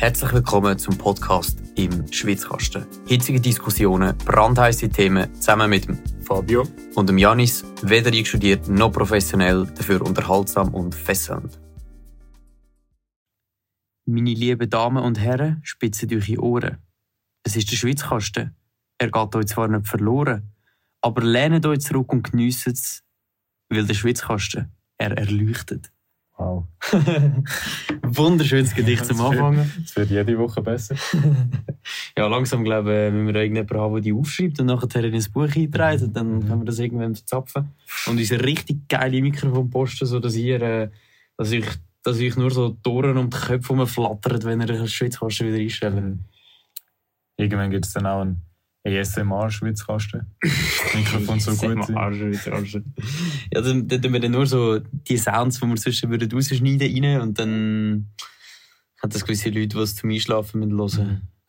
Herzlich willkommen zum Podcast im Schwitzkasten. Hitzige Diskussionen, brandheiße Themen zusammen mit dem Fabio und dem Janis, weder einstudiert noch professionell, dafür unterhaltsam und fesselnd. Meine lieben Damen und Herren, spitzen eure Ohren. Es ist der Schwitzkasten. Er geht euch zwar nicht verloren, aber lehnt euch zurück und geniessen es, weil der Schwitzkasten, er erleuchtet. Wow. Wunderschönes Gedicht zum Anfangen. Es wird jede Woche besser. ja, langsam glaube ich, müssen wir irgendjemanden haben, der die aufschreibt und nachher in ein Buch einträgt und dann können wir das irgendwann verzapfen. Und unser richtig geile Mikrofon posten, sodass ihr, äh, dass ich, dass ich nur so Toren um die Köpfe flattert, wenn ihr den Schwitzkasten wieder einstellt. Irgendwann gibt es dann auch einen ASMR-Schwitzkasten. Mikrofon so gut sind. Ja, dann, dann tun wir dann nur so die Sounds, die wir sonst würden rausschneiden rein und dann hat das gewisse Leute, die es zum Einschlafen mit hören.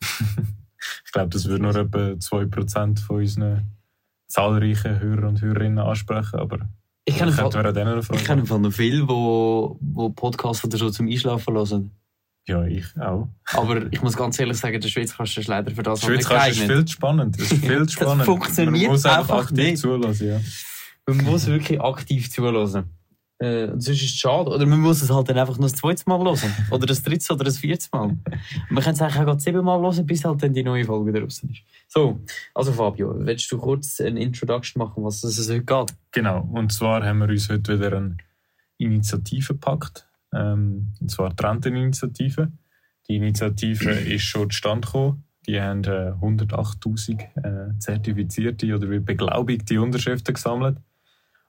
ich glaube, das würde nur etwa 2% von unseren zahlreichen Hörer und Hörerinnen ansprechen, aber ich kenne noch viele, die Podcasts oder so zum Einschlafen hören. Ja, ich auch. Aber ich muss ganz ehrlich sagen, der Schweizkasten ist leider für das Schweizkasten ist viel spannend. Das ist viel zu spannend. funktioniert Man muss einfach aktiv nicht. zulassen, ja. Man muss wirklich aktiv zulassen. Äh, sonst ist es schade. Oder man muss es halt dann einfach noch das zweite Mal hören. Oder das dritte oder das vierte Mal. man kann es eigentlich auch sieben Mal hören, bis halt dann die neue Folge draußen ist. So, also Fabio, willst du kurz eine Introduction machen, was es heute geht? Genau, und zwar haben wir uns heute wieder eine Initiative gepackt ähm, und zwar die Renteninitiative. Die Initiative ist schon zustande gekommen. Die haben äh, 108.000 äh, zertifizierte oder beglaubigte Unterschriften gesammelt.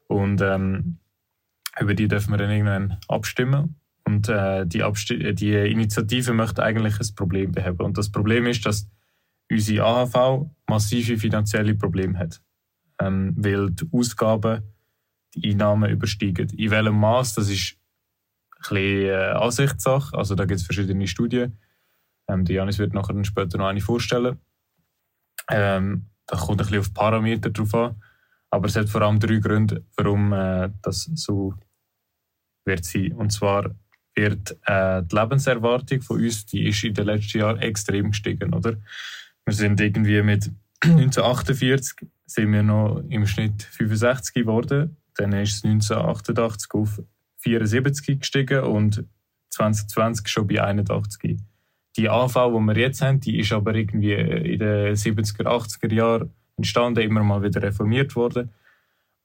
Und ähm, über die dürfen wir dann irgendwann abstimmen. Und äh, die, Absti die Initiative möchte eigentlich ein Problem beheben. Und das Problem ist, dass unsere AHV massive finanzielle Probleme hat. Ähm, weil die Ausgaben die Einnahmen übersteigen. In welchem Maß, das ist bisschen äh, Ansichtssache. Also da gibt es verschiedene Studien. Ähm, die Janis wird nachher später noch eine vorstellen. Ähm, da kommt ein bisschen auf Parameter drauf an. Aber es hat vor allem drei Gründe, warum äh, das so wird sein. Und zwar wird äh, die Lebenserwartung von uns, die ist in den letzten Jahren extrem gestiegen, oder? Wir sind irgendwie mit 1948 sind wir noch im Schnitt 65 geworden. Dann ist es 1988 auf 74 gestiegen und 2020 schon bei 81. Die AV, die wir jetzt haben, die ist aber irgendwie in den 70er, 80er Jahren entstanden, immer mal wieder reformiert worden.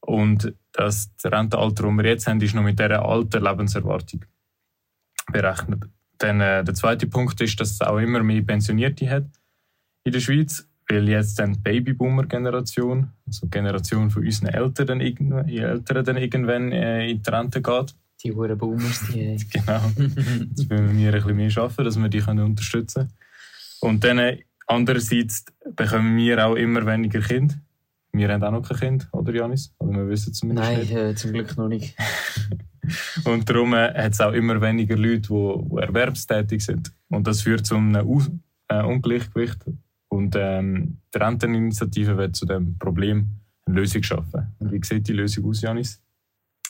Und das Rentenalter, das wir jetzt haben, ist noch mit dieser alten Lebenserwartung berechnet. Dann, äh, der zweite Punkt ist, dass es auch immer mehr Pensionierte hat in der Schweiz, weil jetzt dann die Babyboomer-Generation, also die Generation von unseren Eltern, dann Eltern dann irgendwann äh, in die Rente geht. Die hohen Boomers, die. genau. Jetzt müssen wir ein bisschen mehr arbeiten, dass wir die können unterstützen können. Und dann äh, andererseits bekommen wir auch immer weniger Kinder. Wir haben auch noch kein Kind, oder Janis? Oder wir wissen zumindest Nein, nicht. Äh, zum Glück noch nicht. und darum äh, hat es auch immer weniger Leute, die, erwerbstätig sind. Und das führt zu einem U äh, Ungleichgewicht. Und ähm, die Renteninitiative wird zu dem Problem eine Lösung schaffen. Und wie sieht die Lösung aus, Janis?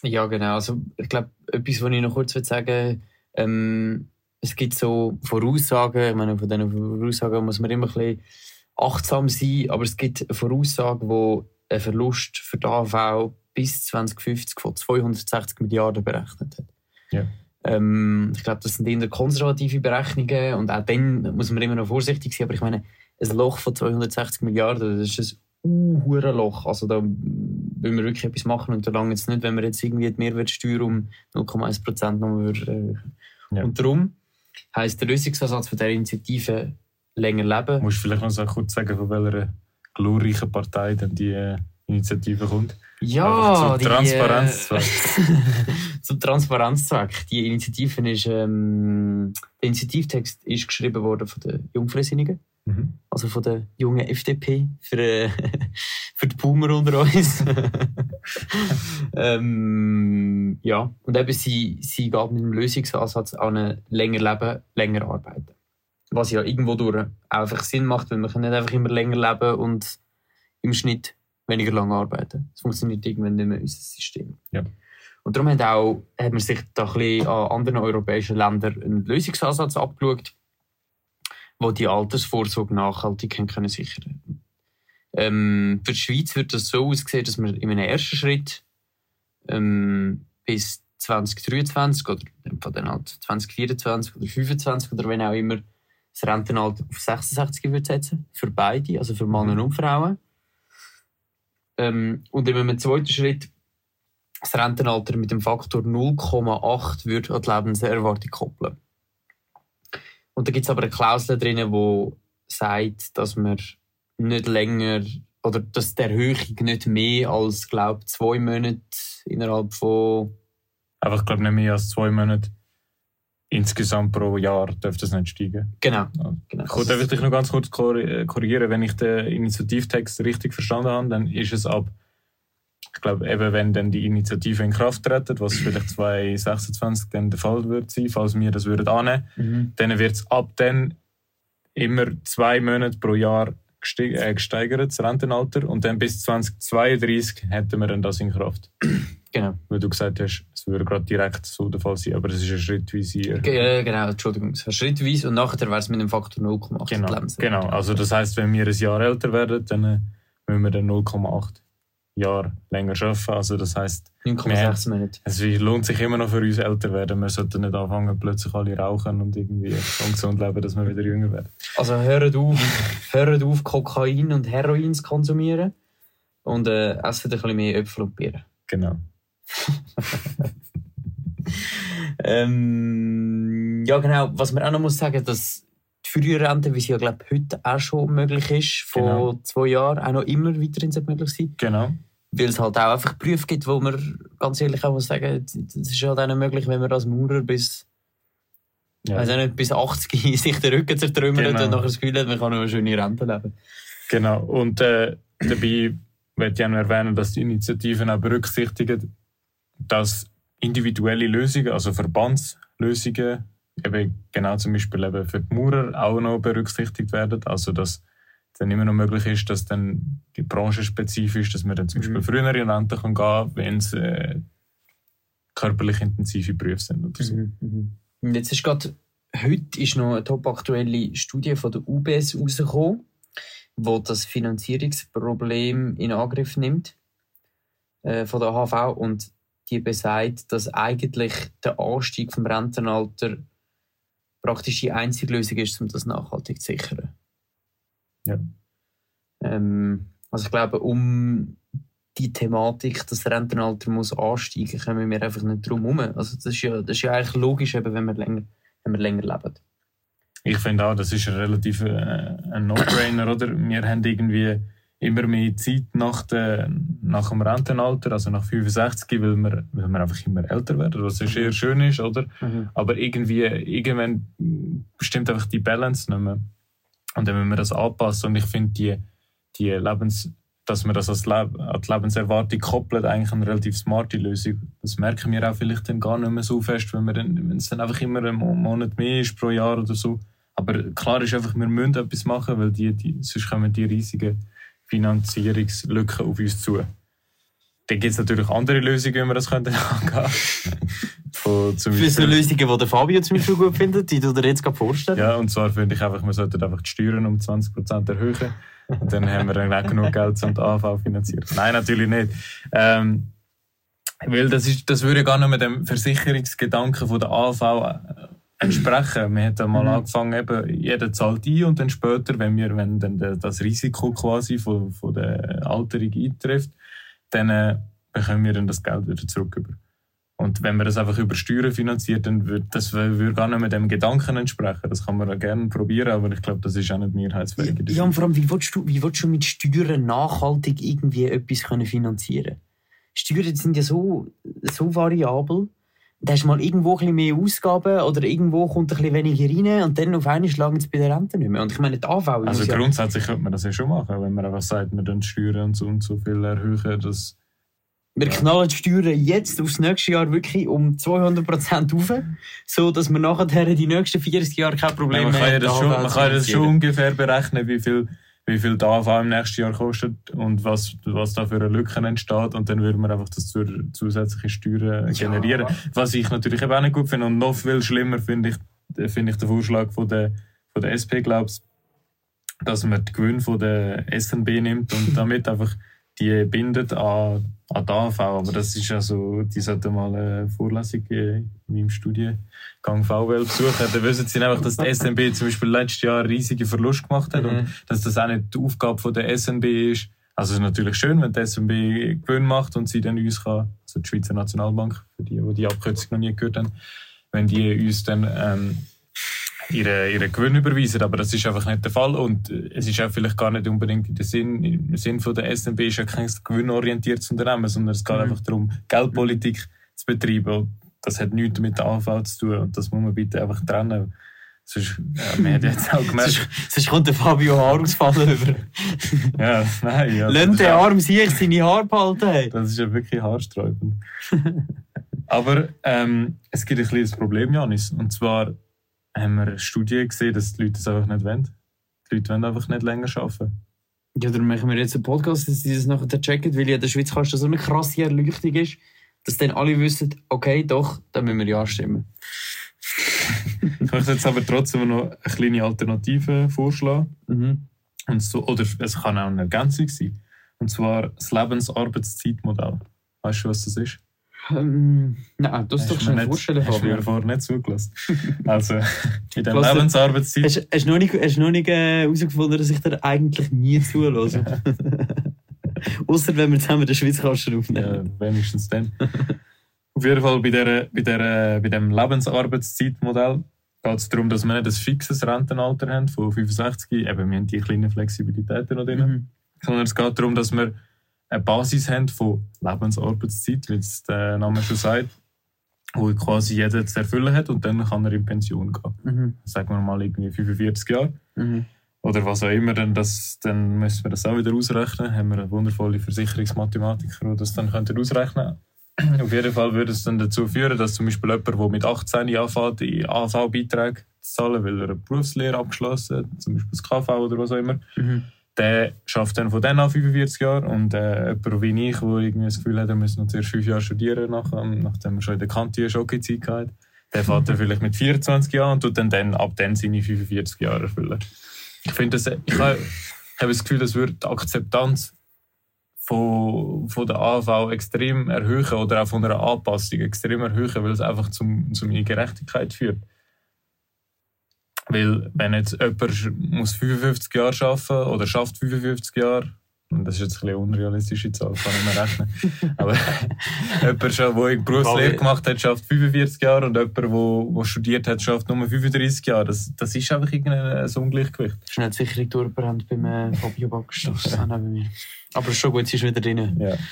Ja, genau. Also, ich glaube, etwas, was ich noch kurz sagen will, ähm, es gibt so Voraussagen, ich meine, von diesen Voraussagen muss man immer ein bisschen achtsam sein, aber es gibt Voraussagen, wo ein Verlust für die AV bis 2050 von 260 Milliarden berechnet hat. Ja. Ähm, ich glaube, das sind eher konservative Berechnungen und auch dann muss man immer noch vorsichtig sein, aber ich meine, ein Loch von 260 Milliarden, das ist ein uh, Loch. Also da will wir wirklich etwas machen und da lange jetzt nicht, wenn wir jetzt irgendwie die Mehrwertsteuer um 0,1 Prozent noch würden. Äh, ja. Und darum heisst der Lösungsansatz von dieser Initiative länger leben. Musst du vielleicht noch so kurz sagen, von welcher glorreichen Partei denn die äh, Initiative kommt? Ja, zum Transparenzzweck. Äh, zum Transparenzzweck. Die Initiative ist, ähm, der Initiativtext ist geschrieben worden von den Jungfreisinnigen. Mhm. Also von der jungen FDP für, äh, für die Boomer unter uns. ähm, ja, und eben sie, sie geht mit dem Lösungsansatz an länger leben, länger arbeiten. Was ja irgendwo durch einfach Sinn macht, weil man kann nicht einfach immer länger leben und im Schnitt weniger lange arbeiten. Das funktioniert irgendwann nicht mehr in unser System. Ja. Und darum hat, auch, hat man sich da ein bisschen an anderen europäischen Ländern einen Lösungsansatz abgeschaut die die Altersvorsorge nachhaltig können sichern ähm, Für die Schweiz wird das so aussehen, dass wir in einem ersten Schritt ähm, bis 2023 oder dann halt 2024 oder 2025 oder wenn auch immer das Rentenalter auf 66 würde setzen. Für beide, also für Männer und Frauen. Ähm, und in einem zweiten Schritt das Rentenalter mit dem Faktor 0,8 würde an die Lebenserwartung koppeln. Und da gibt es aber eine Klausel drin, die sagt, dass man nicht länger oder dass die Erhöhung nicht mehr als glaube zwei Monate innerhalb von einfach glaube nicht mehr als zwei Monate insgesamt pro Jahr dürfte das nicht steigen. Genau. genau. Ich darf ich dich noch ganz kurz korrigieren, wenn ich den Initiativtext richtig verstanden habe, dann ist es ab ich glaube, eben wenn dann die Initiative in Kraft tritt, was vielleicht 2026 dann der Fall wird sein, falls wir das würden annehmen, mhm. dann wird es ab dann immer zwei Monate pro Jahr äh, gesteigert, das Rentenalter, und dann bis 2032 hätten wir dann das in Kraft. Genau. Weil du gesagt hast, es würde gerade direkt so der Fall sein, aber es ist ein schrittweise. Äh, genau, Entschuldigung, es ist schrittweise und nachher wäre es mit dem Faktor 0,8 genau, genau, also das heißt, wenn wir ein Jahr älter werden, dann müssen wir dann 0,8 Jahre länger arbeiten. Also das heisst, 9,6 Monate. Es lohnt sich immer noch für uns älter werden. Wir sollten nicht anfangen, plötzlich alle rauchen und irgendwie ungesund leben, dass wir wieder jünger werden. Also hört auf, hört auf Kokain und Heroin zu konsumieren und äh, essen ein bisschen mehr Äpfel und Bier. Genau. ähm, ja genau, was man auch noch muss sagen, dass Frührente, wie sie ja glaube heute auch schon möglich ist, vor genau. zwei Jahren auch noch immer weiterhin möglich sein. Genau weil es halt auch einfach Berufe gibt, wo man ganz ehrlich auch muss sagen, das ist halt auch nicht möglich, wenn man als Maurer bis, ja. also nicht, bis 80 sich den Rücken zertrümmert genau. und nachher das Gefühl hat, man kann noch eine schöne Rente leben. Genau, und äh, dabei möchte ich auch noch erwähnen, dass die Initiativen auch berücksichtigen, dass individuelle Lösungen, also Verbandslösungen, eben genau zum Beispiel eben für die Maurer auch noch berücksichtigt werden. Also dass dann immer noch möglich ist, dass dann die Branche spezifisch, dass man dann zum Beispiel mhm. früher in Rente kann gehen, wenn es äh, körperlich intensive Berufe sind oder so. Mhm. Mhm. Jetzt ist gerade heute ist noch eine topaktuelle Studie von der UBS rausgekommen, wo das Finanzierungsproblem in Angriff nimmt äh, von der AHV und die besagt, dass eigentlich der Anstieg vom Rentenalter praktisch die einzige Lösung ist, um das nachhaltig zu sichern. Ja. Ähm, also ich glaube, um die Thematik, dass das Rentenalter muss ansteigen, kommen wir einfach nicht drum herum. Also das ist ja, das ist ja eigentlich logisch, eben, wenn wir länger, wenn wir länger leben. Ich finde auch, das ist ein relativ äh, ein No-Brainer, oder? Wir haben irgendwie immer mehr Zeit nach, der, nach dem Rentenalter, also nach 65, weil wir, weil wir einfach immer älter werden, was mhm. sehr schön ist, oder? Mhm. Aber irgendwie, irgendwann bestimmt einfach die Balance nicht mehr. Und dann müssen wir das anpassen. Und ich finde, die, die Lebens, dass man das als Leb an die Lebenserwartung koppelt, eigentlich eine relativ smarte Lösung. Das merken wir auch vielleicht dann gar nicht mehr so fest, wenn, wir dann, wenn es dann einfach immer einen Monat mehr ist pro Jahr oder so. Aber klar ist einfach, wir müssen etwas machen, weil die, die, sonst kommen die riesigen Finanzierungslücken auf uns zu. Dann gibt es natürlich andere Lösungen, wie wir das angehen könnten. Von, zum Für so Lösungen, die der Fabio zum Beispiel gut findet, die du dir jetzt gerade vorstellen Ja, und zwar finde ich einfach, man sollte einfach die Steuern um 20% erhöhen. Und dann haben wir dann auch genug Geld, um die AV finanzieren. Nein, natürlich nicht. Ähm, weil das, ist, das würde gar nicht mit dem Versicherungsgedanken von der AV äh, entsprechen. Wir haben mal mhm. angefangen, eben, jeder zahlt ein und dann später, wenn, wir, wenn dann das Risiko quasi von, von der Alterung eintrifft, dann äh, bekommen wir dann das Geld wieder zurück. Über. Und wenn man das einfach über Steuern finanziert, dann würde das würde gar nicht mehr dem Gedanken entsprechen. Das kann man gerne probieren, aber ich glaube, das ist auch nicht mehrheitsfähig. Ja, und vor allem, wie willst, du, wie willst du mit Steuern nachhaltig irgendwie etwas können finanzieren Steuern sind ja so, so variabel. Da hast du mal irgendwo ein bisschen mehr Ausgaben oder irgendwo kommt ein bisschen weniger rein und dann auf einmal schlagen sie bei der Rente nicht mehr. Und ich meine, die AV... Also grundsätzlich ja könnte man das ja schon machen, wenn man einfach sagt, wir dann Steuern und so und so viel erhöhen, dass wir knallen die Steuern jetzt aufs nächste Jahr wirklich um 200% auf, so dass wir nachher die nächsten 40 Jahre kein Problem ja, man kann ja das schon, Man kann das schon ungefähr berechnen, wie viel, wie viel die AV im nächsten Jahr kostet und was, was da für eine Lücke entsteht. Und dann würde man einfach das zur zusätzliche Steuern generieren. Ja. Was ich natürlich eben auch nicht gut finde. Und noch viel schlimmer finde ich, finde ich den Vorschlag von der von der SP glaubst, dass man die Gewinne von der SNB nimmt und damit einfach die bindet an, an die AV. Aber das ist ja so, die sollten mal eine Vorlesung in meinem Studiengang VWL besuchen. Dann wissen sie einfach, dass die SNB zum Beispiel letztes Jahr riesige Verlust gemacht hat Mhm. und dass das auch nicht die Aufgabe von der SNB ist. Also es ist natürlich schön, wenn die SNB Gewinn macht und sie dann uns kann, also die Schweizer Nationalbank, für die, die die Abkürzung noch nie gehört haben, wenn die uns dann ähm, ihre, ihre Gewinn überweisen. Aber das ist einfach nicht der Fall. Und äh, es ist auch vielleicht gar nicht unbedingt in der Sinn, im Sinn von der SNB ist ja kein gewinnorientiertes Unternehmen, sondern es geht Mhm. einfach darum, Geldpolitik zu betreiben. Und das hat nichts mit der AV zu tun. Und das muss man bitte einfach trennen. Sonst, ja, man hat jetzt auch gemerkt, Sonst, sonst kommt der Fabio Haar ausfallen über. ja, nein, ja, Lass den Arm sich seine Haare behalten. Hey. Das ist ja wirklich haarsträubend. Aber ähm, es gibt ein kleines Problem, Janis. Und zwar haben wir eine Studie gesehen, dass die Leute das einfach nicht wollen. Die Leute wollen einfach nicht länger arbeiten. Ja, dann machen wir jetzt einen Podcast, dass sie das nachher checken, weil ja in der Schweiz kannst du so eine krasse Erleuchtung ist, dass dann alle wissen, okay, doch, dann müssen wir ja stimmen. Ich möchte jetzt aber trotzdem noch eine kleine Alternative vorschlagen. Mhm. Und so, oder es kann auch eine Ergänzung sein. Und zwar das Lebensarbeitszeitmodell. Weißt du, was das ist? Ähm, nein, das ist doch mir nicht- vorstellen, Hast du mir vorher nicht zugelassen. Also, in der Lebensarbeitszeit. Hast, hast du noch nicht, hast noch nicht äh, herausgefunden, dass ich dir eigentlich nie zulasse? Außer wenn wir zusammen den Schweizkasten Ja, aufnehmen. wenigstens dann. Auf jeden Fall bei, der, bei, der, bei dem Lebensarbeitszeitmodell geht es darum, dass wir nicht ein fixes Rentenalter haben von 65. Eben, wir haben die kleinen Flexibilitäten noch drin. Mhm. Sondern es geht darum, dass wir eine Basis haben von Lebensarbeitszeit, wie es der Name schon sagt, wo quasi jeder zu erfüllen hat und dann kann er in Pension gehen. Mhm. Sagen wir mal irgendwie 45 Jahre. Mhm. Oder was auch immer, dann, das, dann müssen wir das auch wieder ausrechnen. Haben wir eine wundervolle Versicherungsmathematiker, die das dann könnten ausrechnen Auf jeden Fall würde es dann dazu führen, dass zum Beispiel jemand, der mit 18 anfängt, die AV-Beiträge zu zahlen, weil er eine Berufslehre abgeschlossen hat, zum Beispiel das KV oder was auch immer, Mhm. Der schafft dann von dann an 45 Jahre. Und äh, jemand wie ich, der irgendwie das Gefühl hat, er muss noch zuerst fünf Jahre studieren, nach, ähm, nachdem er schon in der Kante Schocke-Zeit hat, der fährt dann vielleicht mit 24 Jahren und tut dann, dann ab dann seine 45 Jahre erfüllen. Ich finde, ich habe habe das Gefühl, das würde die Akzeptanz von, von der AV extrem erhöhen oder auch von einer Anpassung extrem erhöhen, weil es einfach zum, zu mehr Gerechtigkeit führt. Weil, wenn jetzt jemand muss 55 Jahre arbeiten oder schafft 55 Jahre, und das ist jetzt ein bisschen unrealistische Zahl, kann ich mir rechnen. Aber jemand, der eine Berufslehre gemacht hat, schafft 45 Jahre und jemand, der, der studiert hat, schafft nur 35 Jahre. Das, das ist einfach irgendein so Ungleichgewicht. Schnell die Sicherung durchbrennt beim äh, Fabio Backstoss. auch neben mir. Aber ist schon gut, sie ist wieder drin. Ja.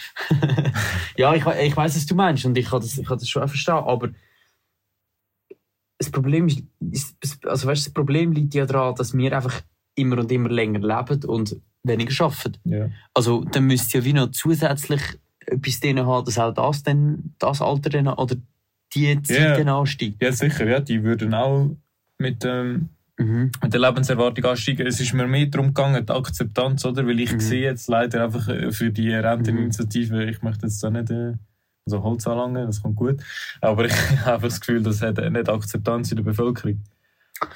Ja, ich, ich weiß, was du meinst und ich kann das, ich kann das schon auch verstehen, aber das Problem ist, also weißt, das Problem liegt ja daran, dass wir einfach immer und immer länger leben und weniger arbeiten. Ja. Also dann müsste ja wie noch zusätzlich etwas drin haben, dass auch das, dann, das Alter dann, oder die Zeit dann ansteigt. ja, sicher, ja, die würden auch mit, ähm, Mhm. mit der Lebenserwartung ansteigen. Es ist mir mehr darum gegangen, die Akzeptanz, oder? Weil ich Mhm. sehe jetzt leider einfach äh, für die Renteninitiative, ich möchte jetzt da nicht äh, so Holz anlangen, das kommt gut, aber ich habe das Gefühl, das hat nicht Akzeptanz in der Bevölkerung.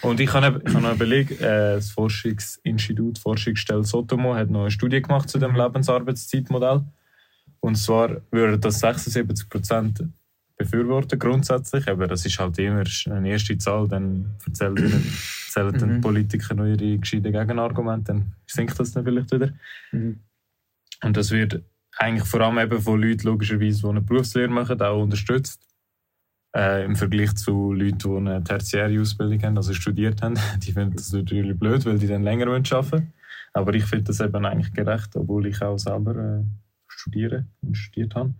Und ich habe, ich habe überlegt, äh, das Forschungsinstitut, Forschungsstelle Sotomo hat noch eine Studie gemacht zu dem Lebensarbeitszeitmodell. Und zwar würde das 76 Prozent befürworten grundsätzlich, aber das ist halt immer eine erste Zahl, dann erzählen, erzählen dann Mhm. Politiker noch ihre gescheiten Gegenargumente, dann sinkt das dann vielleicht wieder. Mhm. Und das wird eigentlich vor allem eben von Leuten logischerweise, die eine Berufslehre machen, auch unterstützt. Äh, Im Vergleich zu Leuten, die eine tertiäre Ausbildung haben, also studiert haben. Die finden das natürlich blöd, weil die dann länger arbeiten wollen. Aber ich finde das eben eigentlich gerecht, obwohl ich auch selber äh, studiere und studiert habe.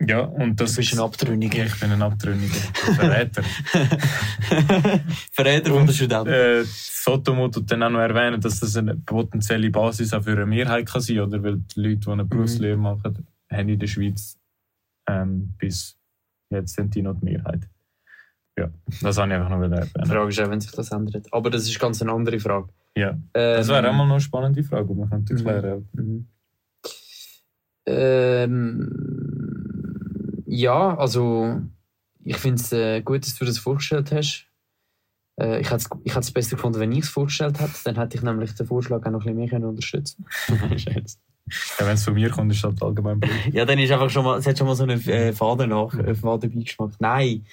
Ja, und das Du bist ein Abtrünniger. Ich bin ein Abtrünniger. Verräter. Verräter von der Studenten. Äh, Sotomo tut dann auch noch erwähnen, dass das eine potenzielle Basis auch für eine Mehrheit kann sein oder weil die Leute, die eine Berufslehre machen, haben in der Schweiz ähm, bis jetzt sind die noch die Mehrheit. Ja, das wollte ich einfach noch Die erwähnen. Frage ist auch, wenn sich das ändert. Aber das ist ganz eine andere Frage. Ja, Ähm, das wäre auch mal noch eine spannende Frage, die man könnte Mhm. klären Mhm. Ähm, ja, also ich finde es äh, gut, dass du das vorgestellt hast. Äh, ich hätte es besser gefunden, wenn ich es vorgestellt hätte. Dann hätte ich nämlich den Vorschlag auch noch ein bisschen mehr können unterstützen Scheiße. Ja, wenn es von mir kommt, ist das halt allgemein blöd. Ja, dann ist einfach schon mal, es hat schon mal so einen äh, Faden nach, äh, Fadenbeigeschmack. Nein.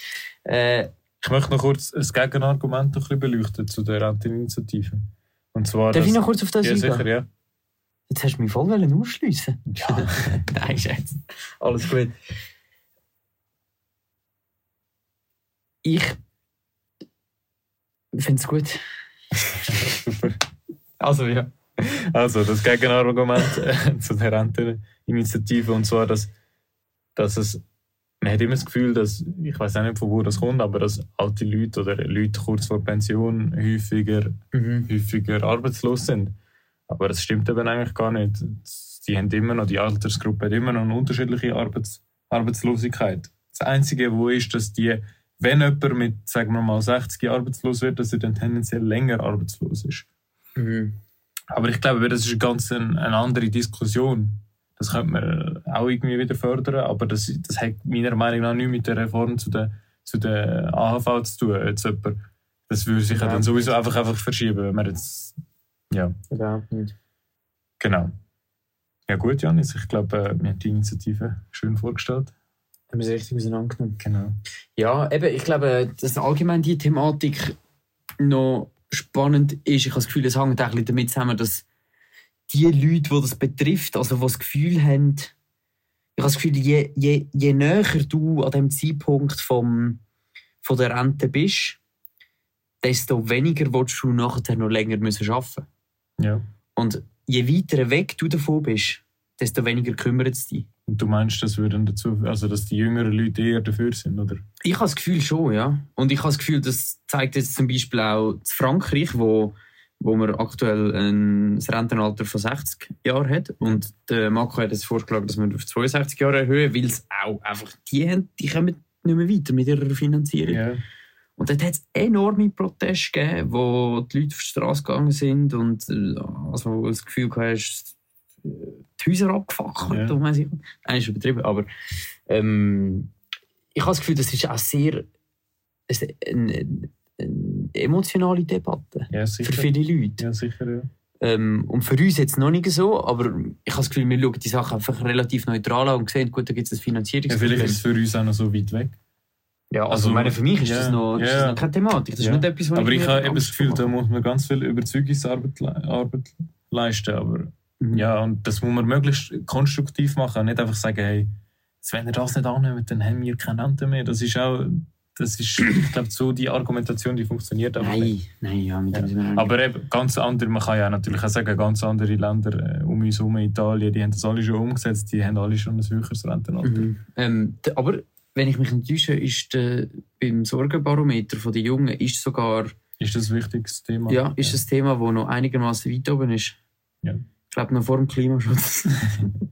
Äh, Ich möchte noch kurz ein Gegenargument ein bisschen beleuchten zu der Renteninitiative. Und zwar, darf dass- ich noch kurz auf das ja, sicher, ja. Jetzt hast du mich voll ausschliessen. ja. Nein, Scheiße. Alles gut. Ich finde es gut. Also, ja. Also, das Gegenargument äh, zu der Renteninitiative, und zwar, dass, dass es, man hat immer das Gefühl, dass, ich weiß auch nicht, von wo das kommt, aber dass alte Leute oder Leute kurz vor Pension häufiger, Mhm. häufiger arbeitslos sind. Aber das stimmt eben eigentlich gar nicht. Die haben immer noch, die Altersgruppe hat immer noch eine unterschiedliche Arbeits, Arbeitslosigkeit. Das Einzige, wo ist, dass die, wenn jemand mit, sagen wir mal, 60 Jahren arbeitslos wird, dass er dann tendenziell länger arbeitslos ist. Mhm. Aber ich glaube, das ist eine ganz eine, eine andere Diskussion. Das könnte man auch irgendwie wieder fördern, aber das, das hat meiner Meinung nach nichts mit der Reform zu der, zu der AHV zu tun. Jetzt jemand, das würde sich ja dann sowieso einfach, einfach verschieben, wenn man jetzt. Ja, Überhaupt nicht. genau. Ja, gut, Janis, ich glaube, äh, wir haben die Initiative schön vorgestellt. Haben wir es richtig auseinandergenommen. Genau. Ja, eben, ich glaube, dass allgemein die Thematik noch spannend ist. Ich habe das Gefühl, es hängt auch ein bisschen damit zusammen, dass die Leute, die das betrifft, also die das Gefühl haben, ich habe das Gefühl, je, je, je näher du an dem Zeitpunkt vom, von der Rente bist, desto weniger willst du nachher noch länger müssen arbeiten Ja. Und je weiter weg du davon bist, desto weniger kümmert es dich. Und du meinst, das würden dazu, also dass die jüngeren Leute eher dafür sind, oder? Ich habe das Gefühl schon, ja. Und ich habe das Gefühl, das zeigt jetzt zum Beispiel auch Frankreich, wo, wo man aktuell ein Rentenalter von 60 Jahren hat. Und der Macron hat jetzt vorgeschlagen, dass man auf 62 Jahre erhöhen, weil es auch einfach die haben, die kommen nicht mehr weiter mit ihrer Finanzierung. Ja. Und dort hat es enorme Proteste gegeben, wo die Leute auf die Straße gegangen sind und äh, also das Gefühl hast, die Häuser abgefackelt. Ja. Und ich, nein, ist übertrieben, aber ähm, ich habe das Gefühl, das ist auch sehr eine, eine emotionale Debatte Ja, für viele Leute. Ja, sicher, ja. Ähm, und für uns jetzt noch nicht so, aber ich habe das Gefühl, wir schauen die Sachen einfach relativ neutral an und sehen, gut, da gibt es ein ja. Finanzierungsproblem. Vielleicht ist es für uns auch noch so weit weg. Ja, also, Also, ich meine, für mich ist, ja, das, noch, ist ja. das noch keine Thematik. Das Ja. ist nicht etwas, was Aber ich mir habe eben das Gefühl, da muss man ganz viel Überzeugungsarbeit le Arbeit leisten. Aber. Ja, und das muss man möglichst konstruktiv machen. Nicht einfach sagen, hey, wenn ihr das nicht annimmt, dann haben wir keine Rente mehr. Das ist auch, das ist, ich glaube, so die Argumentation, die funktioniert einfach nicht. Nein, nein, ja, mit dem sind wir noch nicht. Aber eben, ganz andere, man kann ja natürlich auch sagen, ganz andere Länder äh, um uns herum, Italien, die haben das alle schon umgesetzt, die haben alle schon ein höheres Rentenalter. Mhm. Ähm, aber wenn ich mich nicht täusche, ist der, beim Sorgenbarometer der Jungen ist sogar Ist das ein wichtiges Thema? ja, ist ein Thema, das noch einigermaßen weit oben ist. Ja. Ich glaube noch vor dem Klimaschutz.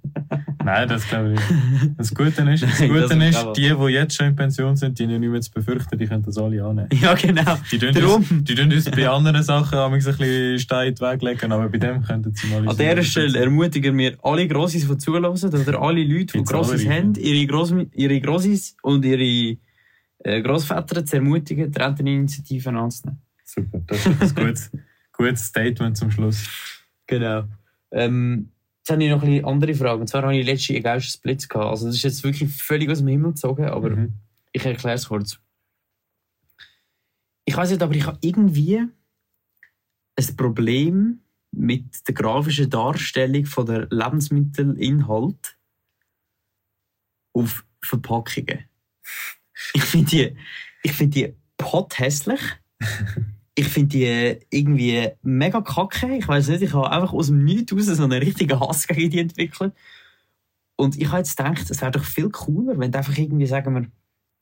Nein, das glaube ich nicht. Das Gute ist, das Gute das ist die, die jetzt schon in Pension sind, die haben nicht mehr zu befürchten, die können das alle annehmen. ja, genau. Die tun, Darum. uns, die tun uns bei anderen Sachen ein bisschen Steine in den Weg legen, aber bei dem könnten sie mal An dieser Stelle ermutigen wir alle Grossis, die zulassen, oder alle Leute, die Grossis haben, ihre, Gross ihre Grossis und ihre äh, Grossväter zu ermutigen, die Renteninitiativen anzunehmen. Super, das ist ein gutes, gutes Statement zum Schluss. Genau. Ähm, jetzt habe ich noch ein bisschen andere Fragen. Und zwar habe ich letzte geilsten Splits gehabt. Also das ist jetzt wirklich völlig aus dem Himmel gezogen, aber Mhm. ich erkläre es kurz. Ich weiß nicht, aber ich habe irgendwie ein Problem mit der grafischen Darstellung von der Lebensmittelinhalt auf Verpackungen. Ich finde die, ich finde die pothässlich. Ich finde die irgendwie mega kacke. Ich weiß nicht, ich habe einfach aus dem Nichts raus so einen richtigen Hass gegen die entwickelt. Und ich habe jetzt gedacht, es wäre doch viel cooler, wenn du einfach irgendwie, sagen wir,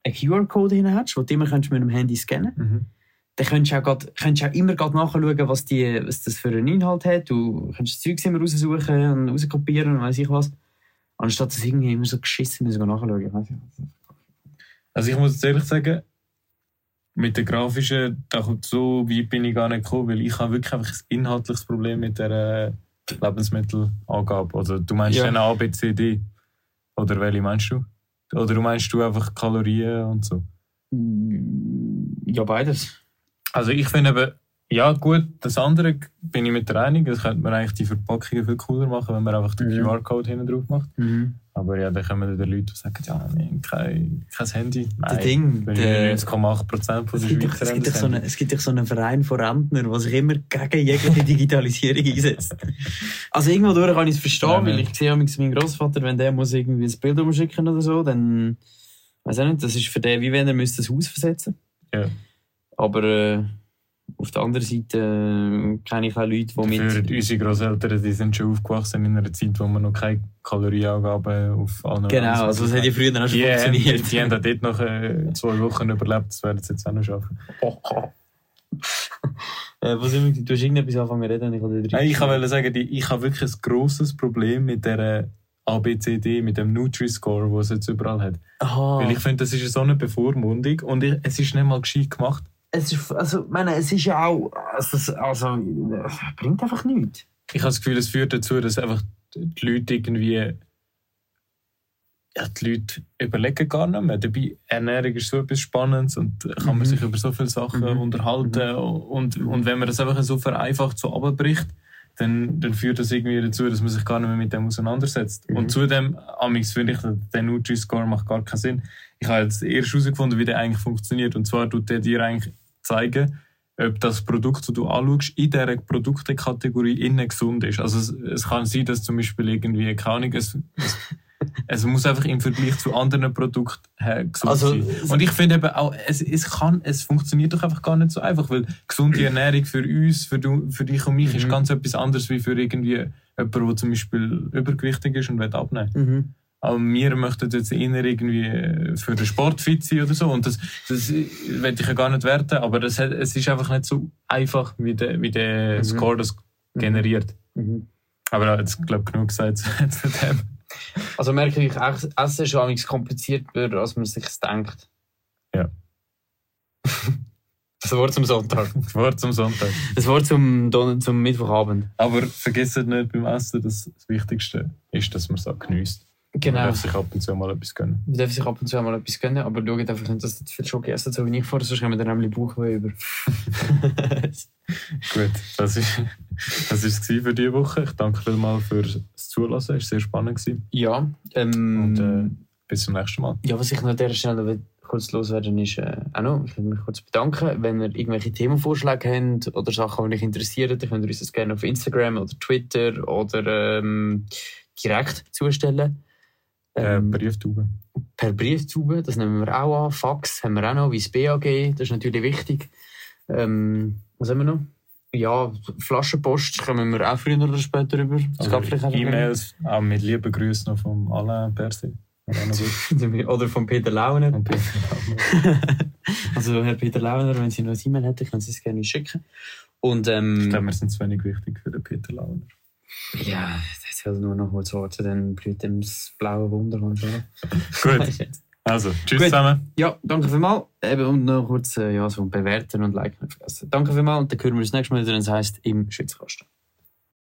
einen QR-Code hin hast, den du immer mit dem Handy scannen Mhm. Dann könntest du auch, grad, könntest du auch immer grad nachschauen, was, die, was das für einen Inhalt hat. Du kannst das Zeug immer raussuchen und rauskopieren und weiss ich was. Anstatt das irgendwie immer so geschissen müssen nachschauen. Ich was. Also ich muss jetzt ehrlich sagen, mit der grafischen, da kommt so weit bin ich gar nicht gekommen, weil ich habe wirklich einfach ein inhaltliches Problem mit der äh, Lebensmittelangabe. Also du meinst Ja. dann A, B, C, D? Oder welche meinst du? Oder meinst du einfach Kalorien und so? Ja, beides. Also ich finde eben, ja gut, das andere bin ich mit der Einigung, das könnte man eigentlich die Verpackungen viel cooler machen, wenn man einfach den Mhm. QR-Code hinten drauf macht. Aber ja, dann kommen dann Leute, die sagen, ja, wir haben kein, kein Handy. Der Ding, weil der- 99,8% von der Schweizer es, gibt doch das so Handy. eine, es gibt doch so einen Verein von Rentnern, der sich immer gegen jegliche Digitalisierung einsetzt. Also irgendwo durch kann ich es verstehen, Ja, weil ich sehe manchmal meinen Großvater, wenn der muss irgendwie ein Bild umschicken oder so, dann weiß ich nicht, das ist für den wie wenn er müsste das Haus versetzen. Ja. Aber äh, auf der anderen Seite äh, kenne ich auch Leute, die Für mit... unsere Grosseltern, die sind schon aufgewachsen in einer Zeit, wo man noch keine Kalorieangaben auf allen Genau, also das hat ja früher auch schon die, haben, funktioniert. die haben auch dort noch äh, zwei Wochen überlebt, das werden sie jetzt auch noch schaffen. äh, sind wir? Du hast irgendetwas angefangen zu reden ich habe Nein, ich wollte sagen, ich habe wirklich ein grosses Problem mit der ABCD, mit dem Nutri-Score, den es jetzt überall hat. Aha. Weil ich finde, das ist so eine Bevormundung und ich, es ist nicht mal gescheit gemacht. Es ist, also, meine, es ist ja auch, also, also, bringt einfach nichts. Ich habe das Gefühl, es führt dazu, dass einfach die Leute irgendwie. Ja, die Leute überlegen gar nicht mehr. Dabei, Ernährung ist so etwas Spannendes und kann man Mhm. sich über so viele Sachen Mhm. unterhalten. Und, und wenn man das einfach so vereinfacht so abbricht, dann, dann führt das irgendwie dazu, dass man sich gar nicht mehr mit dem auseinandersetzt. Mhm. Und zudem, amix finde ich, der Nutri-Score macht gar keinen Sinn. Ich habe jetzt erst herausgefunden, wie der eigentlich funktioniert. Und zwar tut der dir eigentlich zeigen, ob das Produkt, das du anschaust, in dieser Produktekategorie innen gesund ist. Also es, es kann sein, dass zum Beispiel irgendwie, keine Ahnung, es, es, es muss einfach im Vergleich zu anderen Produkten gesund Also, sein. Und ich finde eben auch, es, es, kann, es funktioniert doch einfach gar nicht so einfach, weil gesunde Ernährung für uns, für, du, für dich und mich, ist Mhm. ganz etwas anderes wie für irgendwie jemanden, der zum Beispiel übergewichtig ist und will abnehmen. Mhm. Aber wir möchten jetzt eher irgendwie für den Sport fit sein oder so. Und das, das will ich ja gar nicht werten, aber das, es ist einfach nicht so einfach, wie der, wie der Mhm. Score das generiert. Mhm. Aber jetzt, glaube ich, genug gesagt zu dem. Also merke ich, Ess- Essen ist manchmal komplizierter, als man sich denkt. Ja. Das Wort zum Sonntag. Das Wort zum Sonntag. Das Wort zum, Don zum Mittwochabend. Aber vergesst nicht beim Essen, dass das Wichtigste ist, dass man es auch genießt. Man Genau. darf sich ab und zu mal etwas gönnen. Man darf sich ab und zu mal etwas gönnen, aber schaut einfach nicht, dass zu viel Schoki essen, so wie ich vorher, sonst haben wir dann nämlich Bauchweh über. Gut, das ist das ist es für diese Woche. Ich danke vielmals fürs Zulassen. Es war sehr spannend. Gewesen. ja, ähm, Und äh, bis zum nächsten Mal. Ja, was ich noch an dieser Stelle kurz loswerden ist, äh, auch noch, ich will mich kurz bedanken, wenn ihr irgendwelche Themenvorschläge habt oder Sachen, die euch interessieren, dann könnt ihr uns das gerne auf Instagram oder Twitter oder ähm, direkt zustellen. Äh, Ähm, Brieftube. per Brieftube, das nehmen wir auch an. Fax haben wir auch noch, wie das BAG, das ist natürlich wichtig. Ähm, was haben wir noch? Ja, Flaschenpost kommen wir auch früher oder später über. Das gab vielleicht einfach E-Mails, auch mit lieben Grüßen noch vom Alain Perse. Oder von Peter Launer. Und Peter Launer. also Herr Peter Launer, wenn Sie noch ein E-Mail hätten, können Sie es gerne schicken. Und Ich ähm, glaube, wir sind zu wenig wichtig für den Peter Launer. Ja, das soll nur noch kurz warten, dann blüht ihm das blaue Wunder. und so. Gut, also, tschüss Gut. zusammen. Ja, danke vielmals. Eben, und noch kurz äh, ja, so bewerten und liken nicht vergessen. Danke vielmals und dann hören wir uns nächstes Mal wieder, wenn es heisst, im Schützkasten.